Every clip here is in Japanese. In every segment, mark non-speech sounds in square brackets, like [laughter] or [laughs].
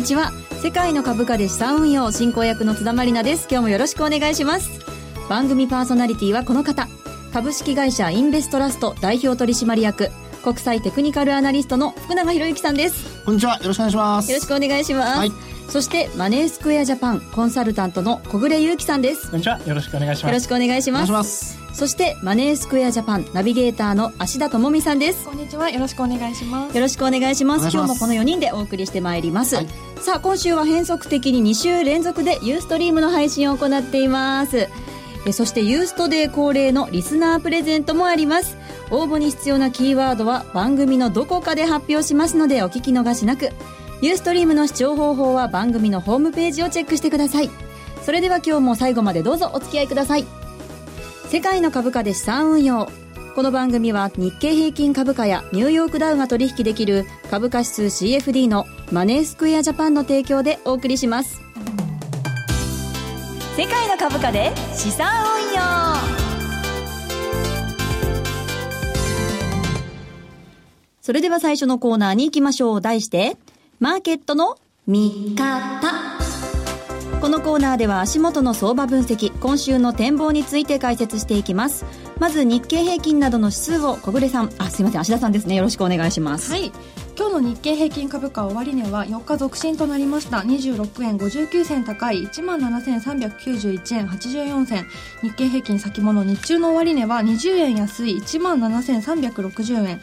こんにちは。世界の株価で資産運用進行役の津田まりなです。今日もよろしくお願いします。番組パーソナリティはこの方。株式会社インベストラスト代表取締役国際テクニカルアナリストの福永博之さんです。こんにちは。よろしくお願いします。よろしくお願いします、はい、そしてマネースクエアジャパンコンサルタントの小暮優樹さんです。こんにちは。よろしくお願いします。よろしくお願いします。そしてマネースクエアジャパンナビゲーターの芦田智美さんです。こんにちは。よろしくお願いします。よろしくお願いします。今日もこの4人でお送りしてまいります、はい、さあ今週は変則的に2週連続でユーストリームの配信を行っています。えそしてユーストデー恒例のリスナープレゼントもあります。応募に必要なキーワードは番組のどこかで発表しますのでお聞き逃しなくユーストリームの視聴方法は番組のホームページをチェックしてください。それでは今日も最後までどうぞお付き合いください。世界の株価で資産運用。この番組は日経平均株価やニューヨークダウが取引できる株価指数 CFD のマネースクエアジャパンの提供でお送りします。世界の株価で資産運用。それでは最初のコーナーに行きましょう。題してマーケットの見方。このコーナーでは足元の相場分析今週の展望について解説していきます。まず日経平均などの指数を小暮さんあすいません芦田さんですね。よろしくお願いします。はい。今日の日経平均株価終値は4日続伸となりました。26円59銭高い1万7391円84銭。日経平均先物日中の終値は20円安い1万7360円。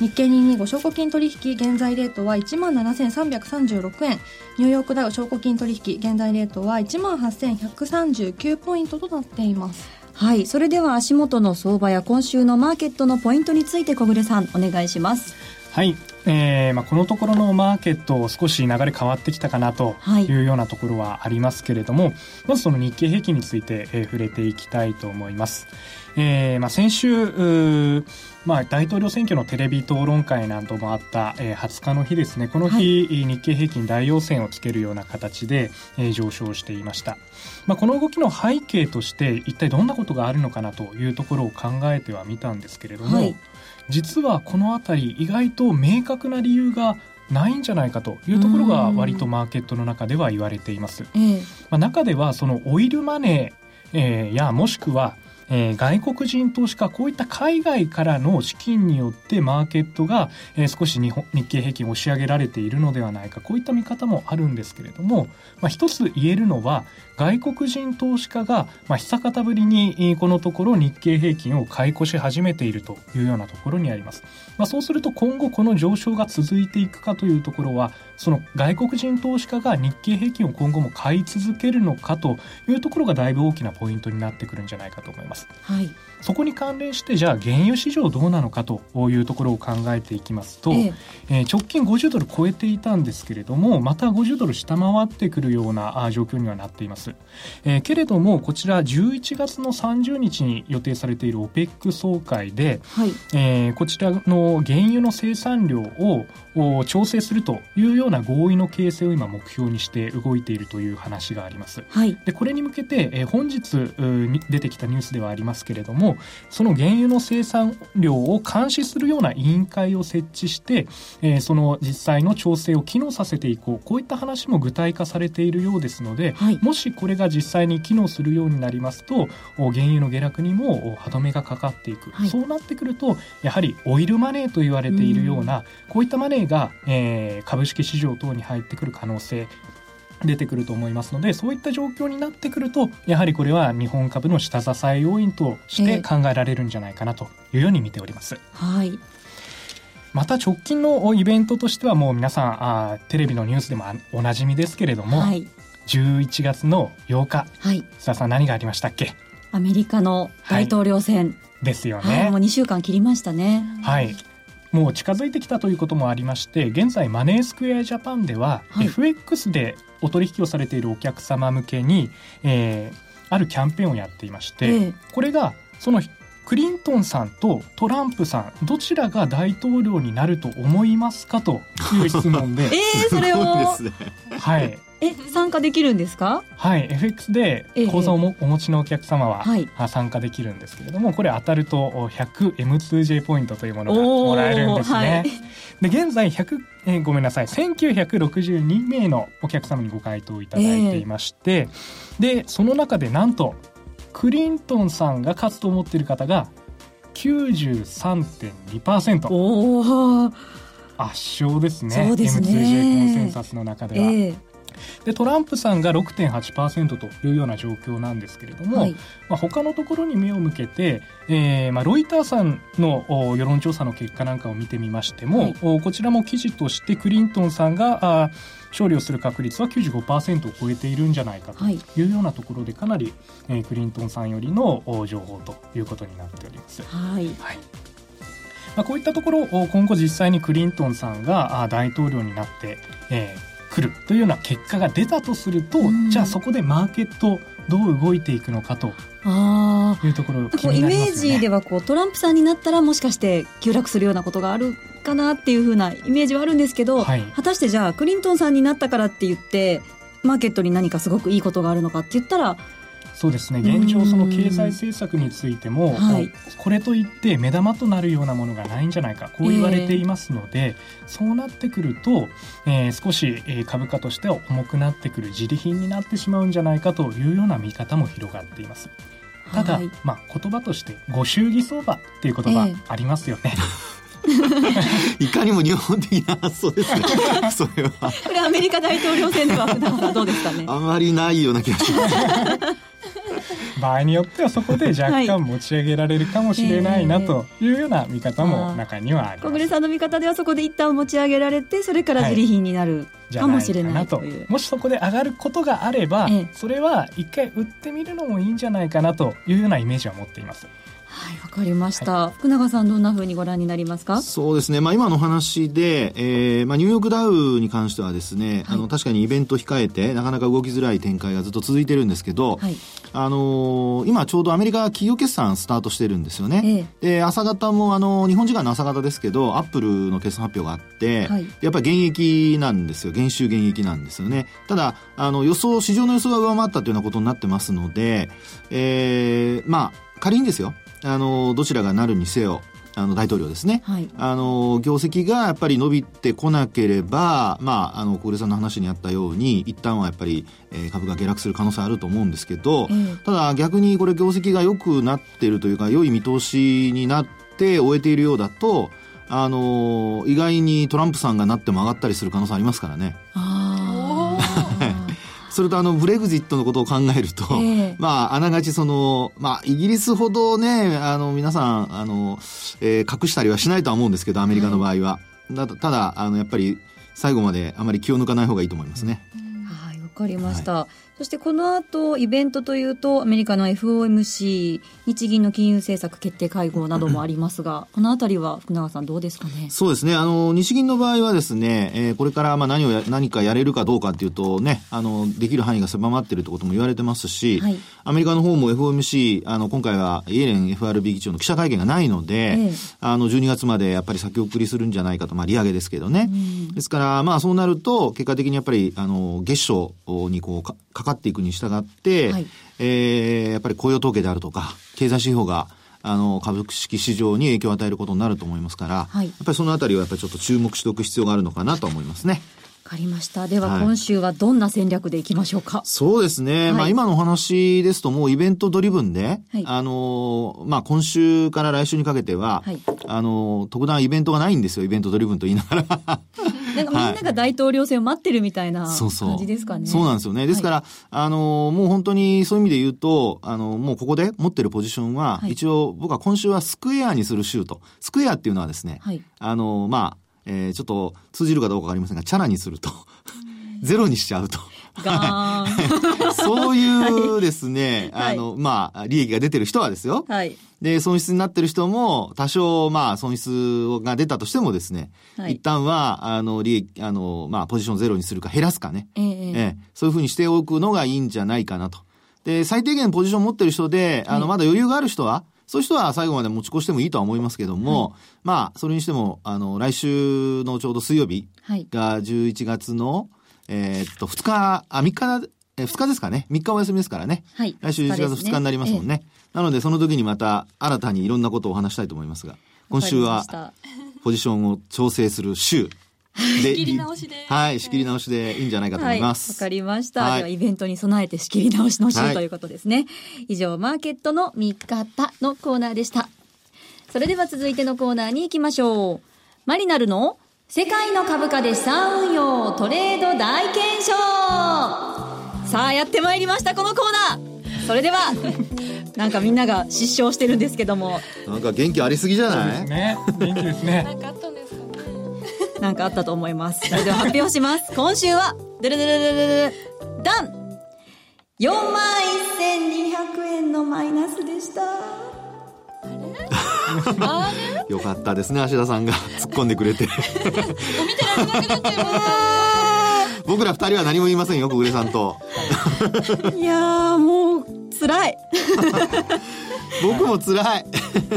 日経225証拠金取引現在レートは1万7336円。ニューヨークダウ証拠金取引現在レートは1万8139ポイントとなっています。はい。それでは足元の相場や今週のマーケットのポイントについて小暮さんお願いします。はい、えーまあ、このところのマーケット少し流れ変わってきたかなとい。うようなところはありますけれども、はい、まずその日経平均について、えー、触れていきたいと思います。えーまあ、先週まあ、大統領選挙のテレビ討論会などもあった、えー、20日の日ですね。この日、はい、日経平均大陽線をつけるような形で、えー、上昇していました、まあ、この動きの背景として一体どんなことがあるのかなというところを考えてはみたんですけれども、はい、実はこの辺り意外と明確な理由がないんじゃないかというところが割とマーケットの中では言われています。まあ、中ではそのオイルマネー、えー、やもしくはえー、外国人投資家こういった海外からの資金によってマーケットが、えー、少し日本日経平均押し上げられているのではないかこういった見方もあるんですけれども、まあ、一つ言えるのは外国人投資家が、まあ、久方ぶりにこのところ日経平均を買い越し始めているというようなところにあります。まあ、そうすると今後この上昇が続いていくかというところはその外国人投資家が日経平均を今後も買い続けるのかというところがだいぶ大きなポイントになってくるんじゃないかと思います。はい。そこに関連してじゃあ原油市場どうなのかというところを考えていきますと、ええ。えー、直近50ドル超えていたんですけれどもまた50ドル下回ってくるような状況にはなっています、えー、けれどもこちら11月の30日に予定されている OPEC 総会で、はい、えー、こちらの原油の生産量を調整するというような合意の形成を今目標にして動いているという話があります、はい、でこれに向けて、えー、本日出てきたニュースではありますけれどもその原油の生産量を監視するような委員会を設置して、えー、その実際の調整を機能させていこう。こういった話も具体化されているようですので、はい、もしこれが実際に機能するようになりますと原油の下落にも歯止めがかかっていく、はい、そうなってくるとやはりオイルマネーと言われているような、うこういったマネーが、えー、株式市場等に入ってくる可能性出てくると思いますのでそういった状況になってくるとやはりこれは日本株の下支え要因として考えられるんじゃないかなというように見ております。えー、はい。また直近のイベントとしてはもう皆さんあテレビのニュースでもおなじみですけれども、はい、11月の8日、はい、須田さん何がありましたっけ？アメリカの大統領選、はい、ですよね、はい、もう2週間切りましたね。はい。もう近づいてきたということもありまして現在マネースクエアジャパンでは、はい、FX でお取引をされているお客様向けに、えー、あるキャンペーンをやっていまして、えー、これがそのクリントンさんとトランプさんどちらが大統領になると思いますか？という質問で。[laughs] えー、それを、はいえ参加できるんですか？はい FX で口座をお持ちのお客様は、はい、参加できるんですけれどもこれ当たると 100M2J ポイントというものがもらえるんですね、はい、で現在100、えー、ごめんなさい1962名のお客様にご回答いただいていまして、えー、でその中でなんとクリントンさんが勝つと思っている方が93.2%おお圧勝ですね。そうですね。M2J コンセンサスの中では。えーでトランプさんが6.8%というような状況なんですけれども、はい、まあ、他のところに目を向けて、えーまあ、ロイターさんの世論調査の結果なんかを見てみましても、はい、こちらも記事としてクリントンさんがあ勝利をする確率は95%を超えているんじゃないかとい。うようなところでかなり、えー、クリントンさんよりの情報ということになっております。はい、はい。まあ、こういったところを今後実際にクリントンさんが大統領になって、えー、くるというような結果が出たとすると、うん、じゃあそこでマーケットどう動いていくのかというところね、イメージではこうトランプさんになったらもしかして急落するようなことがあるかなっていうふうなイメージはあるんですけど、はい、果たしてじゃあクリントンさんになったからって言ってマーケットに何かすごくいいことがあるのかって言ったらそうですね。現状その経済政策についても、はい、これといって目玉となるようなものがないんじゃないか。こう言われていますので、えー、そうなってくると、えー、少し株価としては重くなってくる自利品になってしまうんじゃないかというような見方も広がっています。ただ、はい、まあ、言葉としてご祝儀相場っていう言葉ありますよね。えー [laughs] いかにも日本的な発想ですね。[laughs] それは。これアメリカ大統領選では [laughs] 普段はどうですかね？あまりないような気がします。場合によってはそこで若干持ち上げられるかもしれないなというような見方も中にはあります。小暮さんの見方ではそこで一旦持ち上げられてそれから自利品になる、かもしれないともしそこで上がることがあれば、それは一回売ってみるのもいいんじゃないかなというようなイメージは持っています。はい、わかりました、はい、福永さんどんなふうにご覧になりますか？そうですね、まあ、今の話で、えーまあ、ニューヨークダウに関してはですね、はい、あの確かにイベント控えてなかなか動きづらい展開がずっと続いてるんですけど、はい、あのー、今ちょうどアメリカ企業決算スタートしてるんですよね、ええ、で朝方もあの日本時間の朝方ですけどアップルの決算発表があって、はい、やっぱり減益なんですよ。減収減益なんですよね。ただあの予想市場の予想が上回ったというようなことになってますので、えー、まあ仮にですよあのどちらがなるにせよあの大統領ですね、はい、あの業績がやっぱり伸びてこなければ、まあ、あの小暮さんの話にあったように一旦はやっぱり、えー、株が下落する可能性あると思うんですけど、えー、ただ逆にこれ業績が良くなっているというか良い見通しになって終えているようだとあの意外にトランプさんがなっても上がったりする可能性ありますからね。それとあのブレグジットのことを考えると、えー、[laughs] まああながちその、まあイギリスほどね、あの皆さん、あの、えー、隠したりはしないとは思うんですけど、アメリカの場合は。はい、ただ、あのやっぱり最後まであまり気を抜かない方がいいと思いますね。はい、わかりました。はいそしてこの後イベントというとアメリカの FOMC 日銀の金融政策決定会合などもありますがこのあたりは福永さんどうですかね？そうですね。あの日銀の場合はですね、えー、これからまあ何をや何かやれるかどうかっていうとねあのできる範囲が狭まっているということも言われてますし、はい、アメリカの方も FOMC あの今回はイエレン FRB 議長の記者会見がないので、ええ、あの12月までやっぱり先送りするんじゃないかとまあ利上げですけどね、ですからまあそうなると結果的にやっぱりあの月初にこうかかかっていくに従って、はい、えー、やっぱり雇用統計であるとか、経済指標が、あの、株式市場に影響を与えることになると思いますから、はい、やっぱりそのあたりはやっぱりちょっと注目しておく必要があるのかなと思いますね。わかりました。では、今週はどんな戦略でいきましょうか、はい、そうですね。はい、まあ今のお話ですともうイベントドリブンで、はい、あの、まあ今週から来週にかけては、あの、特段イベントがないんですよ。イベントドリブンと言いながらなんかみんなが大統領選を待ってるみたいな感じですかね。そうなんですよね。ですから、はい、あの、もう本当にそういう意味で言うと、あの、もうここで持ってるポジションは、はい、一応僕は今週はスクエアにする週と。スクエアっていうのはですね、はい、あの、まあ、えー、ちょっと通じるかどうかわかりませんが、チャラにすると。ゼロにしちゃうと。[laughs] そういうですね、あの、まあ、利益が出てる人はですよ。はい。で、損失になってる人も、多少、まあ、損失が出たとしてもですね、はい、一旦は、あの、利益、あの、まあ、ポジションゼロにするか減らすかね。えー、えー、そういうふうにしておくのがいいんじゃないかなと。で、最低限ポジション持ってる人で、あの、まだ余裕がある人は、そういう人は最後まで持ち越してもいいとは思いますけども、はい、まあ、それにしても、あの、来週のちょうど水曜日が11月の、えー、っと、2日、あ、3日、えー、2日ですかね。3日お休みですからね。はい。来週11月2日になりますもんね。ねなので、その時にまた新たにいろんなことをお話したいと思いますが、今週は、ポジションを調整する週。で、仕切り直しで。はい、仕切り直しでいいんじゃないかと思います。わ、はい、かりました。はい、では、イベントに備えて仕切り直しの週、はい、ということですね。以上、マーケットの見方のコーナーでした。それでは続いてのコーナーに行きましょう。マリナルの世界の株価で資産運用トレード大検証さあ、やってまいりました、このコーナーそれでは、なんかみんなが失笑してるんですけども。なんか元気ありすぎじゃない？ね。元気ですね。なんかあったんですなんかあったと思います。それでは発表します。今週は、ドゥルドゥルドゥルドゥル、ダン !4 万1200円のマイナスでした。あれ？[laughs] よかったですね、芦田さんが突っ込んでくれて。[laughs] 見てられなくなっちゃいます僕ら二人は何も言いませんよ、小暮さんと。[laughs] いやもう、辛い。[laughs] 僕も辛い。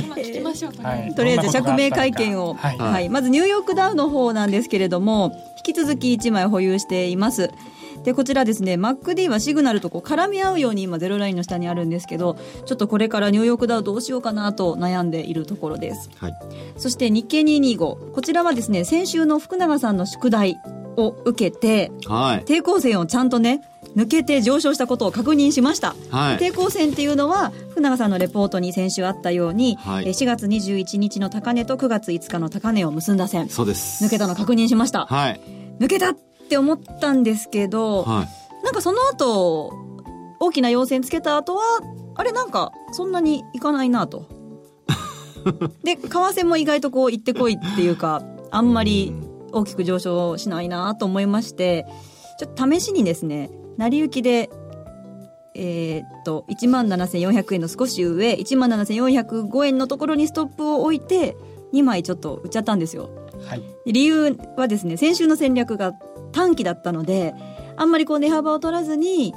今聞きましょう。はい、とりあえず釈明会見を、はい、はい、まずニューヨークダウの方なんですけれども、引き続き1枚保有しています。でこちらですね MacD はシグナルとこう絡み合うように今ゼロラインの下にあるんですけどちょっとこれからニューヨークダウどうしようかなと悩んでいるところです、はい、そして日経225こちらはですね先週の福永さんの宿題を受けて、はい、抵抗線をちゃんとね抜けて上昇したことを確認しました、はい、抵抗線っていうのは福永さんのレポートに先週あったように、はい、4月21日の高値と9月5日の高値を結んだ線。そうです。抜けたの確認しました、はい、抜けたって思ったんですけど、はい、なんかその後大きな陽線つけた後はあれなんかそんなにいかないなと。[laughs] で為替も意外とこう行ってこいっていうかあんまり大きく上昇しないなと思いましてちょっと試しにですね成り行きで、えー、っと、1万7400円の少し上、1万7405円のところにストップを置いて、2枚ちょっと売っちゃったんですよ。はい、理由はですね、先週の戦略が短期だったので、あんまりこう値幅を取らずに、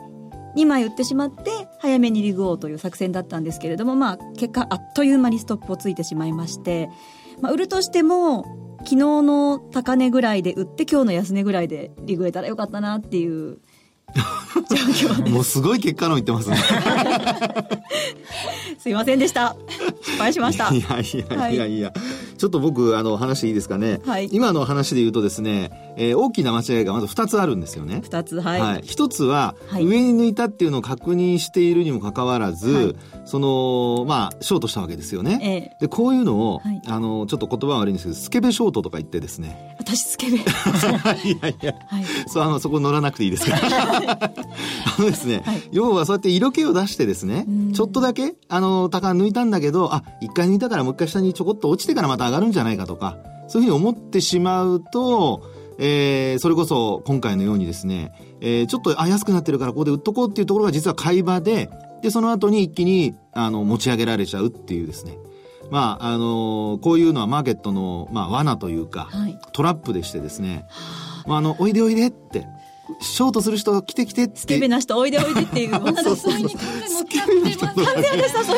2枚売ってしまって早めにリグオーという作戦だったんですけれども、まあ、結果あっという間にストップをついてしまいまして、まあ、売るとしても昨日の高値ぐらいで売って今日の安値ぐらいでリグえたらよかったなっていうもうすごい結果の言ってますね。[laughs] すいませんでした。失敗しました。いやいやいやいや、はい、ちょっと僕あの話いいですかね、はい、今の話で言うとですね、えー、大きな間違いがまず2つあるんですよね。2つはい、はい、1つは、上に抜いたっていうのを確認しているにもかかわらず、そのまあショートしたわけですよね、えー、でこういうのを、あのちょっと言葉悪いんですけどスケベショートとか言ってですね。私スケベ。[laughs] いやいや、はい、そうあのそこ乗らなくていいですか？ら [laughs] あのですね、はい、要はそうやって色気を出してですね、ちょっとだけ、あの、高抜いたんだけど、あ、一回抜いたからもう一回下にちょこっと落ちてからまた上がるんじゃないかとか、そういうふうに思ってしまうと、えー、それこそ今回のようにですね、えー、ちょっと、あ、安くなってるからここで売っとこうっていうところが実は買い場で、で、その後に一気に、あの、持ち上げられちゃうっていうですね。まあ、あのー、こういうのはマーケットの、まあ、罠というか、はい、トラップでしてですね、まあ、あの、おいでおいでって、ショートする人来て来てって。スケベな人おいでおいでっていう。そうそうそう。完全に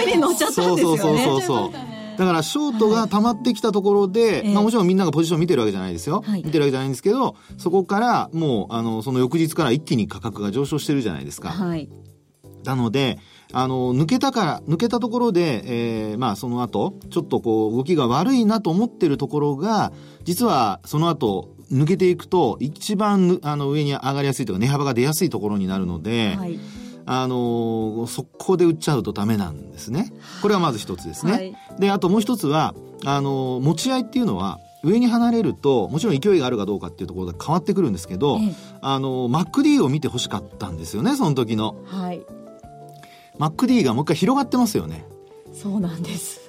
誘いに乗っちゃったんですよね。そうそうそうそう。だからショートが溜まってきたところで、はい、まあもちろんみんながポジション見てるわけじゃないですよ。はい、見てるわけじゃないんですけど、そこからもう、あの、その翌日から一気に価格が上昇してるじゃないですか。はい。なので、あの、抜けたから、抜けたところで、えー、まあその後、ちょっとこう、動きが悪いなと思ってるところが、実はその後、抜けていくと、一番あの上に上がりやすいというか、値幅が出やすいところになるので、はい、あの、速攻で売っちゃうとダメなんですね。これはまず一つですね。はい、で、あともう一つは、あの、持ち合いっていうのは、上に離れると、もちろん勢いがあるかどうかっていうところで変わってくるんですけど、ええ、あの、MacD を見て欲しかったんですよね、その時の。はい。MacD がもう一回広がってますよね。そうなんです。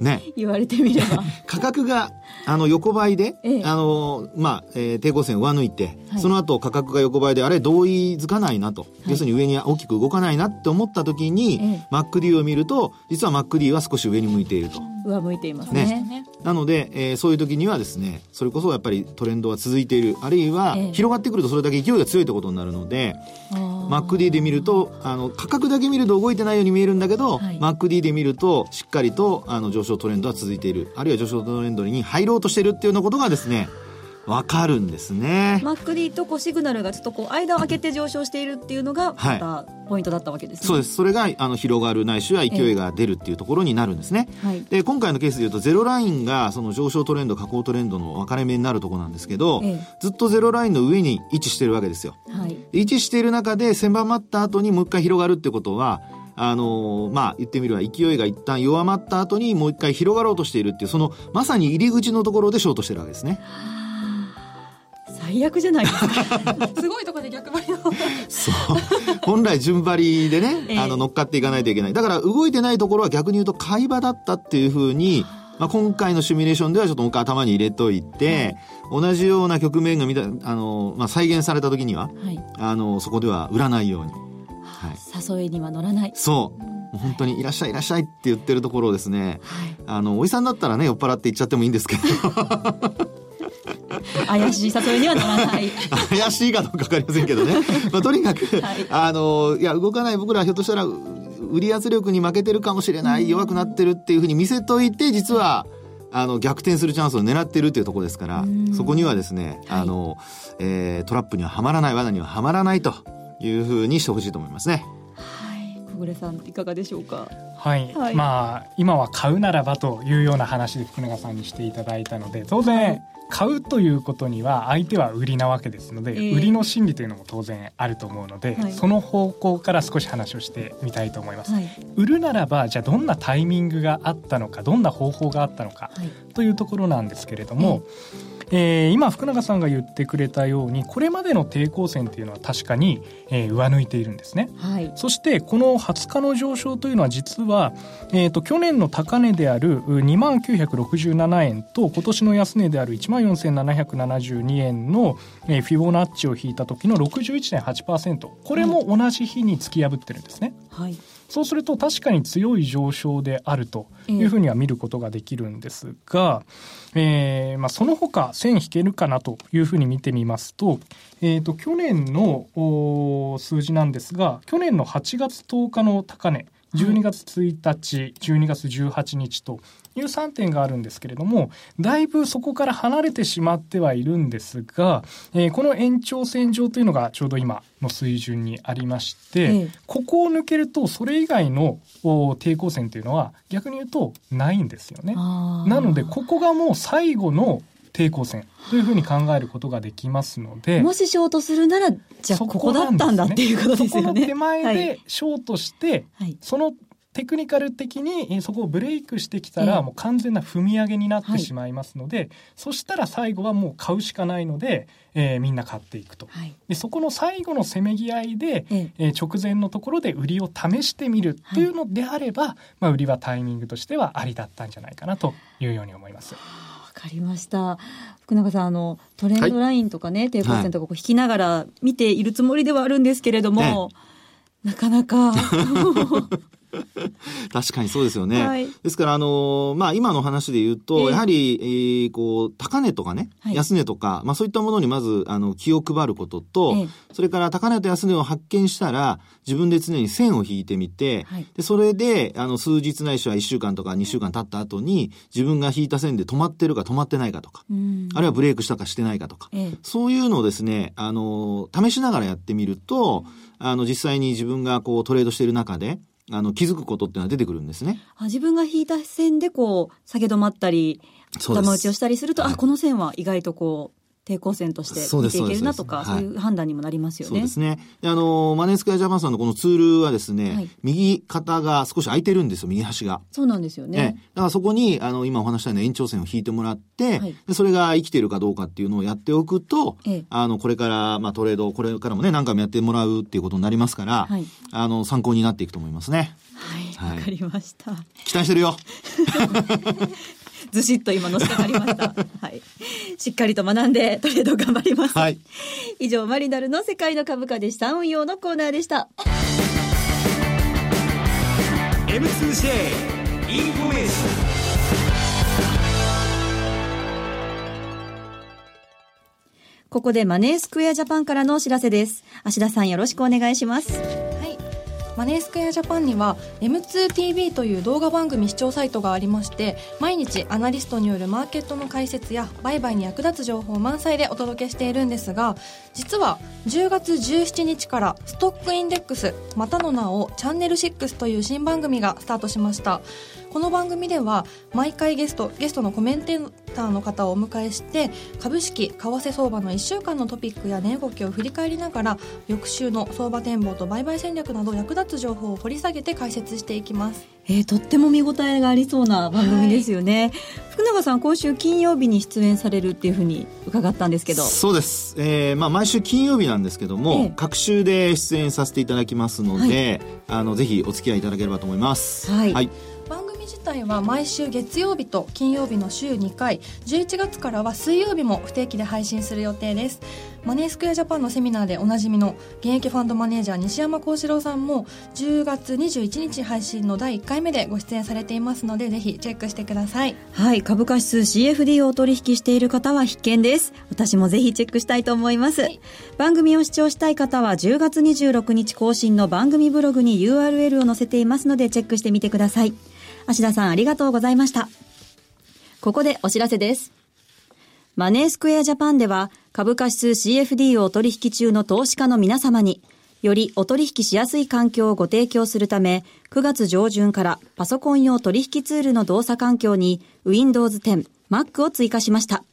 ね。言われてみれば。[laughs] 価格が、あの、横ばいで、ええ、あの、まあ、えー、抵抗線上抜いて、はい、その後価格が横ばいで、あれ、同意づかないなと、はい、要するに上に大きく動かないなって思った時に、ええ、MacD を見ると、実は MacD は少し上に向いていると。上向いていますね。ね。なので、えー、そういう時にはですね、それこそやっぱりトレンドは続いている、あるいは、広がってくるとそれだけ勢いが強いってことになるので、MacD で見ると、あの、価格だけ見ると動いてないように見えるんだけど、はい、MacD で見ると、しっかりと、あの、上昇トレンドは続いている、あるいは上昇トレンドに入ろうとしているっていうようなことがですね、わかるんですね。マックディとこうシグナルがちょっとこう間を空けて上昇しているっていうのがまたポイントだったわけですね。そうです。それがあの広がるないしは勢いが出るっていうところになるんですね。はい、で今回のケースでいうとゼロラインがその上昇トレンド下降トレンドの分かれ目になるところなんですけど、ええ、ずっとゼロラインの上に位置してるわけですよ。はい、位置している中で狭まった後にもう一回広がるってことはあのー、まあ、言ってみれば勢いが一旦弱まった後にもう一回広がろうとしているっていう、そのまさに入り口のところでショートしてるわけですね。最悪じゃないですか。[laughs] すごいところで逆張りのそう。本来順張りでね、[laughs] えー、あの乗っかっていかないといけない。だから動いてないところは逆に言うと買い場だったっていうふうにまあ、今回のシミュレーションではちょっと頭に入れとい。て、同じような局面が見たあの、まあ、再現された時には、はい、あのそこでは売らないように。はい、誘いには乗らない。そう。もう本当にいらっしゃいいらっしゃいって言ってるところをですね、はい、あのおじさんだったらね酔っ払って行っちゃってもいいんですけど怪しい誘いにはならない。怪しいかどうか分かりませんけどね、[laughs] まあ、とにかく、はい、あのいや動かない僕らはひょっとしたら売り圧力に負けてるかもしれない、弱くなってるっていうふうに見せといて実はあの逆転するチャンスを狙ってるっていうところですからそこにはですね、あの、えー、トラップにははまらない罠にははまらないというふうにしてほしいと思いますね。はい、小暮さんいかがでしょうか？はい、はい、まあ今は買うならばというような話で福永さんにしていただいたので当然、買うということには相手は売りなわけですので、えー、売りの心理というのも当然あると思うので、はい、その方向から少し話をしてみたいと思います、はい、売るならばじゃあどんなタイミングがあったのかどんな方法があったのか、というところなんですけれども、えーえー、今福永さんが言ってくれたようにこれまでの抵抗線っていうのは確かに、えー、上抜いているんですね、はい、そしてこの20日の上昇というのは実は、えーと、去年の高値である2万967円と今年の安値である1万4772円の、えー、フィボナッチを引いた時の61.8%これも同じ日に突き破ってるんですね。はいそうすると確かに強い上昇であるというふうには見ることができるんですが、えー、まあ、その他線引けるかなというふうに見てみますと,、えーと、去年の数字なんですが去年の8月10日の高値12月1日、12月18日という3点があるんですけれども、だいぶそこから離れてしまってはいるんですが、えー、この延長線上というのがちょうど今の水準にありまして、ええ、ここを抜けるとそれ以外の抵抗線というのは逆に言うとないんですよね。なのでここがもう最後の抵抗線というふうに考えることができますのでもしショートするならじゃあここだったんだっていうことですよね。手前でショートして、はい、そのテクニカル的にそこをブレイクしてきたらもう完全な踏み上げになってしまいますので、はい、そしたら最後はもう買うしかないので、えー、みんな買っていくと、はい、でそこの最後のせめぎ合いで、ええ。ー、直前のところで売りを試してみるっていうのであれば、はい、まあ、売りはタイミングとしてはありだったんじゃないかなというように思います。わかりました。福永さんあのトレンドラインとかね、抵抗線とかこう引きながら見ているつもりではあるんですけれども、なかなか [laughs] [laughs] 確かにそうですよね。はい、ですから、あのー、まあ、今の話で言うと、えー、やはり、えー、こう、高値とかね、はい、安値とか、まあ、そういったものにまず、あの、気を配ることと、えー、それから高値と安値を発見したら、自分で常に線を引いてみて、はい、で、それで、あの、数日ないしは1週間とか2週間経った後に、自分が引いた線で止まってるか止まってないかとか、あるいはブレイクしたかしてないかとか、えー、そういうのをですね、あの、試しながらやってみると、あの、実際に自分がこう、トレードしている中で、あの気づくことっていうのは出てくるんですね。あ自分が引いた線でこう下げ止まったり頭打ちをしたりすると、あこの線は意外とこう抵抗線として見ていけるなとか、そういう判断にもなりますよね。そうですね。あの、マネースクエアジャパンさんのこのツールはですね、はい、右肩が少し空いてるんですよ、右端が。そうなんですよね。だからそこに、あの、今お話したような延長線を引いてもらって、はい、でそれが生きているかどうかっていうのをやっておくと、ええ、あの、これから、まあトレード、これからもね、何回もやってもらうっていうことになりますから、はい、あの、参考になっていくと思いますね。はい、わ、かりました。期待してるよ。[laughs] ずしっと今のしかかりました。[laughs] はい。しっかりと学んでトレード頑張ります。はい。以上、マリナルの世界の株価で資産運用のコーナーでした。M2J インフォメーションここでマネースクエアジャパンからのお知らせです。芦田さんよろしくお願いします。マネースクエアジャパンには M2TV という動画番組視聴サイトがありまして毎日アナリストによるマーケットの解説や売買に役立つ情報満載でお届けしているんですが実は10月17日からストックインデックスまたの名をチャンネル6という新番組がスタートしました。この番組では毎回ゲストゲストのコメンテーターの方をお迎えして株式為替相場の1週間のトピックや値動きを振り返りながら翌週の相場展望と売買戦略など役立つ情報を掘り下げて解説していきます。えー、とっても見応えがありそうな番組ですよね、はい、福永さん今週金曜日に出演されるっていうふうに伺ったんですけど。そうです、えーまあ、毎週金曜日なんですけども、えー、各週で出演させていただきますので、はい、あのぜひお付き合いいただければと思います。はい、はい体は毎週月曜日と金曜日の週2回。11月からは水曜日も不定期で配信する予定です。マネースクエアジャパンのセミナーでおなじみの現役ファンドマネージャー西山幸四郎さんも10月21日配信の第1回目でご出演されていますのでぜひチェックしてください。はい株価指数 CFD を取引している方は必見です。私もぜひチェックしたいと思います、はい、番組を視聴したい方は10月26日更新の番組ブログに URL を載せていますのでチェックしてみてください芦田さんありがとうございました。ここでお知らせです。マネースクエアジャパンでは株価指数 CFD をお取引中の投資家の皆様によりお取引しやすい環境をご提供するため9月上旬からパソコン用取引ツールの動作環境に Windows 10、Mac を追加しました。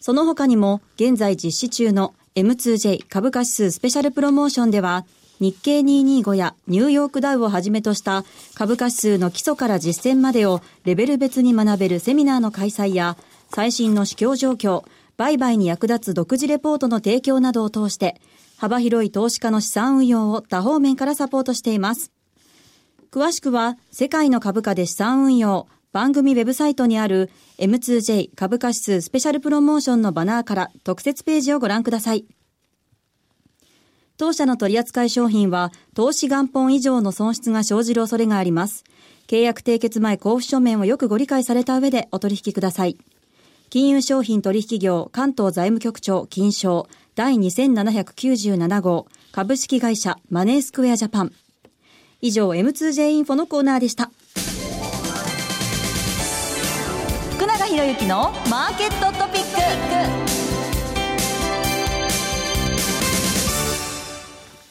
その他にも現在実施中の M2J 株価指数スペシャルプロモーションでは日経225やニューヨークダウをはじめとした株価指数の基礎から実践までをレベル別に学べるセミナーの開催や最新の市況状況、売買に役立つ独自レポートの提供などを通して幅広い投資家の資産運用を多方面からサポートしています。詳しくは世界の株価で資産運用番組ウェブサイトにある M2J 株価指数スペシャルプロモーションのバナーから特設ページをご覧ください。当社の取扱い商品は、投資元本以上の損失が生じる恐れがあります。契約締結前交付書面をよくご理解された上でお取引ください。金融商品取引業関東財務局長金賞第2797号株式会社マネースクエアジャパン。以上 M2J インフォのコーナーでした。福永博之のマーケットトピック。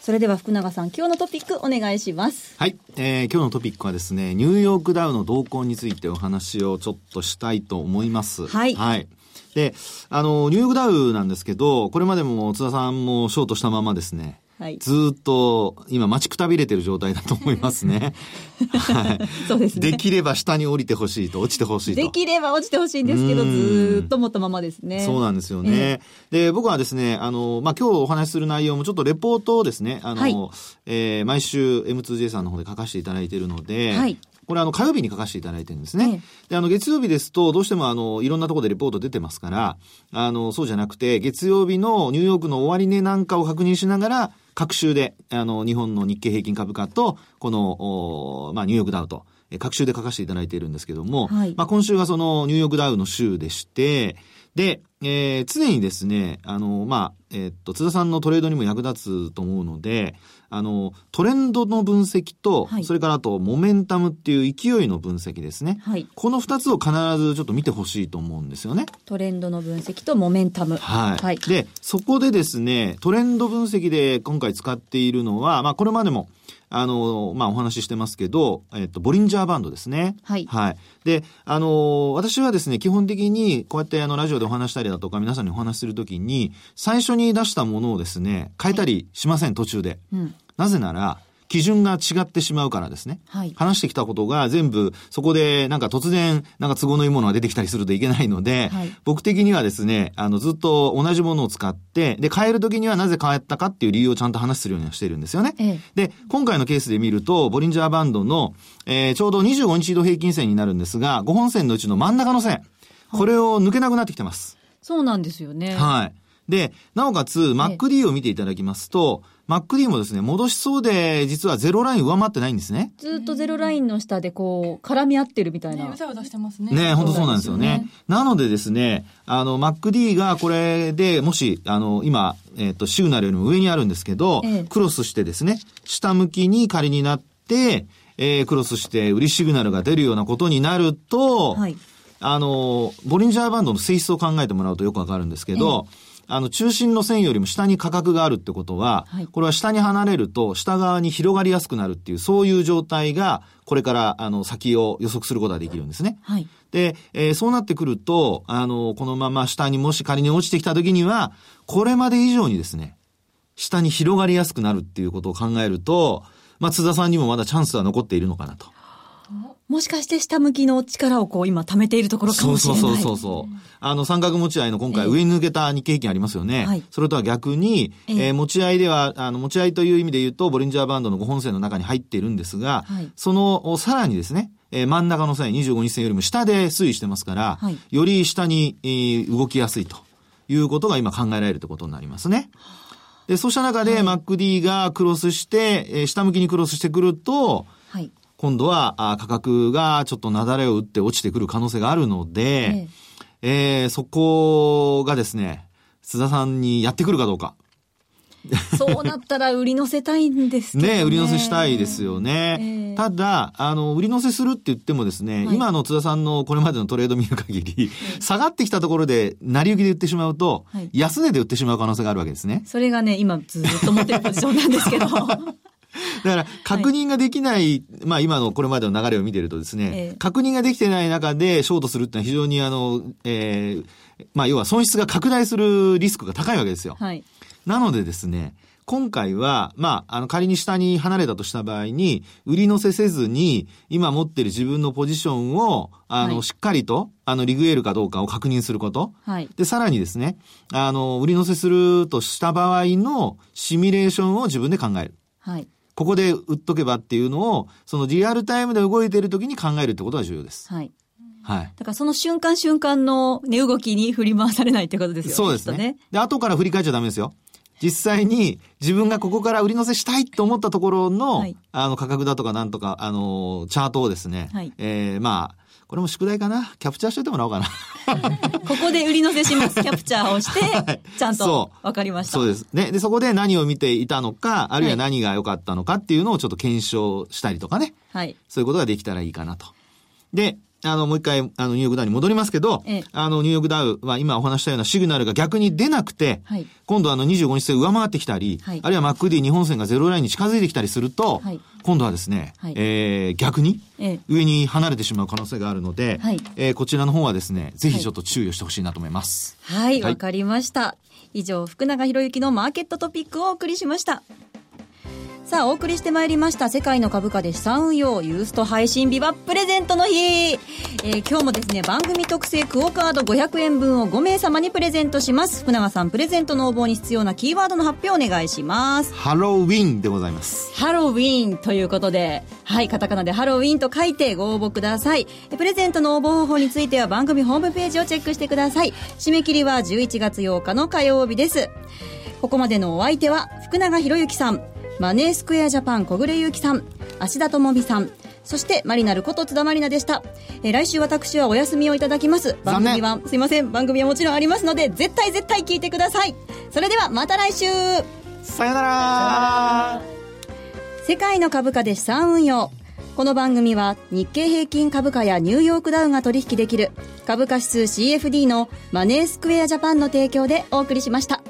それでは福永さん、今日のトピックお願いします。はい。えー、今日のトピックはですね、ニューヨークダウの動向についてお話をちょっとしたいと思います。はい。はい。で、あの、ニューヨークダウなんですけど、これまでも津田さんもショートしたままですね、はい、ずっと今待ちくたびれてる状態だと思いますね。はい。そうですね。できれば下に降りてほしいと、落ちてほしいと。できれば落ちてほしいんですけど、ずっと持ったままですね。そうなんですよね。えー、で、僕はですね、あの、まあ、今日お話しする内容もちょっとレポートをですね、あの、はい、えー、毎週 M2J さんの方で書かせていただいているので、はい、これあの火曜日に書かせていただいてるんですね。えで、あの月曜日ですとどうしてもあのいろんなところでレポート出てますから、あのそうじゃなくて月曜日のニューヨークの終値なんかを確認しながら各週であの日本の日経平均株価とこの、まあ、ニューヨークダウと各週で書かせていただいているんですけども、はい、まあ今週がそのニューヨークダウの週でして、で、えー、常にですね、あの、まあ、えー、っと、津田さんのトレードにも役立つと思うので、あの、トレンドの分析と、はい、それからあと、モメンタムっていう勢いの分析ですね。はい、この二つを必ずちょっと見てほしいと思うんですよね。トレンドの分析とモメンタム。はい。はい、で、そこでですね、トレンド分析で今回使っているのは、まあ、これまでも、あの、まあ、お話ししてますけど、えっと、ボリンジャーバンドですね。はい。はい。で、あの、私はですね、基本的に、こうやってあの、ラジオでお話したりだとか、皆さんにお話しするときに、最初に出したものをですね、変えたりしません、途中で。うん。なぜなら、基準が違ってしまうからですね。はい、話してきたことが全部そこでなんか突然なんか都合のいいものが出てきたりするといけないので、はい、僕的にはですね、あのずっと同じものを使って、で変えるときにはなぜ変えたかっていう理由をちゃんと話するようにしてるんですよね。ええ、で、今回のケースで見ると、ボリンジャーバンドの、えー、ちょうど25日移動平均線になるんですが、5本線のうちの真ん中の線、これを抜けなくなってきてます。そうなんですよね。はい。で、なおかつ、MacD を見ていただきますと、MacD もですね、戻しそうで、実はゼロライン上回ってないんですね。ずっとゼロラインの下でこう、絡み合ってるみたいな。ね、うざうざしてますね。ね、本当そうなんですよね。ねなのでですね、あの、MacD がこれで、もし、あの、今、えっ、ー、と、シグナルよりも上にあるんですけど、ええ、クロスしてですね、下向きに仮になって、えー、クロスして売りシグナルが出るようなことになると、はい、あの、ボリンジャーバンドの性質を考えてもらうとよくわかるんですけど、えあの、中心の線よりも下に価格があるってことは、はい、これは下に離れると、下側に広がりやすくなるっていう、そういう状態が、これから、あの、先を予測することができるんですね。はい、で、えー、そうなってくると、あの、このまま下にもし仮に落ちてきた時には、これまで以上にですね、下に広がりやすくなるっていうことを考えると、まあ、津田さんにもまだチャンスは残っているのかなと。もしかして下向きの力をこう今貯めているところかもしれない。そうそうそうそう。あの三角持ち合いの今回上に抜けた日経平均ありますよね。はい、それとは逆に、えー、えー、持ち合いでは、あの持ち合いという意味で言うと、ボリンジャーバンドの5本線の中に入っているんですが、はい、そのさらにですね、えー、真ん中の線、25日線よりも下で推移してますから、はい、より下に、えー、動きやすいということが今考えられるということになりますね。で、そうした中で、MacD がクロスして、えー、下向きにクロスしてくると、今度は価格がちょっとなだれを打って落ちてくる可能性があるので、えええー、そこがですね、津田さんにやってくるかどうか。そうなったら売り乗せたいんですけどね。[laughs] ね売り乗せしたいですよね。えー、ただ、あの、売り乗せするって言ってもですね、はい、今の津田さんのこれまでのトレード見る限り、下がってきたところで、成り行きで売ってしまうと、はい、安値で売ってしまう可能性があるわけですね。それがね、今ずっと持ってるポジションなんですけど。[laughs] [laughs] だから、確認ができない、はい、まあ今のこれまでの流れを見てるとですね、えー、確認ができてない中でショートするってのは非常にあの、えー、まあ要は損失が拡大するリスクが高いわけですよ。はい、なのでですね、今回は、まあ、あの、仮に下に離れたとした場合に、売り乗せせずに、今持ってる自分のポジションを、あの、はい、しっかりと、あの、リグエルかどうかを確認すること。はい。で、さらにですね、あの、売り乗せするとした場合のシミュレーションを自分で考える。はい。ここで売っとけばっていうのを、そのリアルタイムで動いている時に考えるってことが重要です。はい。はい。だからその瞬間瞬間の値動きに振り回されないってことですよね。そうですね。ねで、後から振り返っちゃダメですよ。実際に自分がここから売り乗せしたいと思ったところの、はい、あの価格だとかなんとか、あの、チャートをですね、はい、えー、まあ、これも宿題かな？キャプチャーしといてもらおうかな。[laughs] ここで売り乗せします。キャプチャーをして、[laughs] ちゃんと分かりました。そうです。ね。で、そこで何を見ていたのか、あるいは何が良かったのかっていうのをちょっと検証したりとかね。はい。そういうことができたらいいかなと。で、あの、もう一回、あの、ニューヨークダウに戻りますけど、ええ、あの、ニューヨークダウは今お話したようなシグナルが逆に出なくて、はい、今度あの25日線上回ってきたり、はい、あるいは MacD 日本線がゼロラインに近づいてきたりすると、はい、今度はですね、はい、えー、逆に、上に離れてしまう可能性があるので、はい、えー、こちらの方はですね、ぜひちょっと注意をしてほしいなと思います。はい、わ、かりました。以上、福永博之のマーケットトピックをお送りしました。さあ、お送りしてまいりました。世界の株価で資産運用、ユースト配信日はプレゼントの日。えー、今日もですね、番組特製クオカード500円分を5名様にプレゼントします。福永さん、プレゼントの応募に必要なキーワードの発表お願いします。ハロウィンでございます。ハロウィンということで、はい、カタカナでハロウィンと書いてご応募ください。プレゼントの応募方法については番組ホームページをチェックしてください。締め切りは11月8日の火曜日です。ここまでのお相手は福永博之さん。マネースクエアジャパン小暮ゆうきさん、芦田智美さん、そしてマリナルこと津田まりなでした。えー、来週私はお休みをいただきます。番組は、すいません、番組はもちろんありますので、絶対絶対聞いてください。それではまた来週さよなら世界の株価で資産運用。この番組は日経平均株価やニューヨークダウが取引できる株価指数 CFD のマネースクエアジャパンの提供でお送りしました。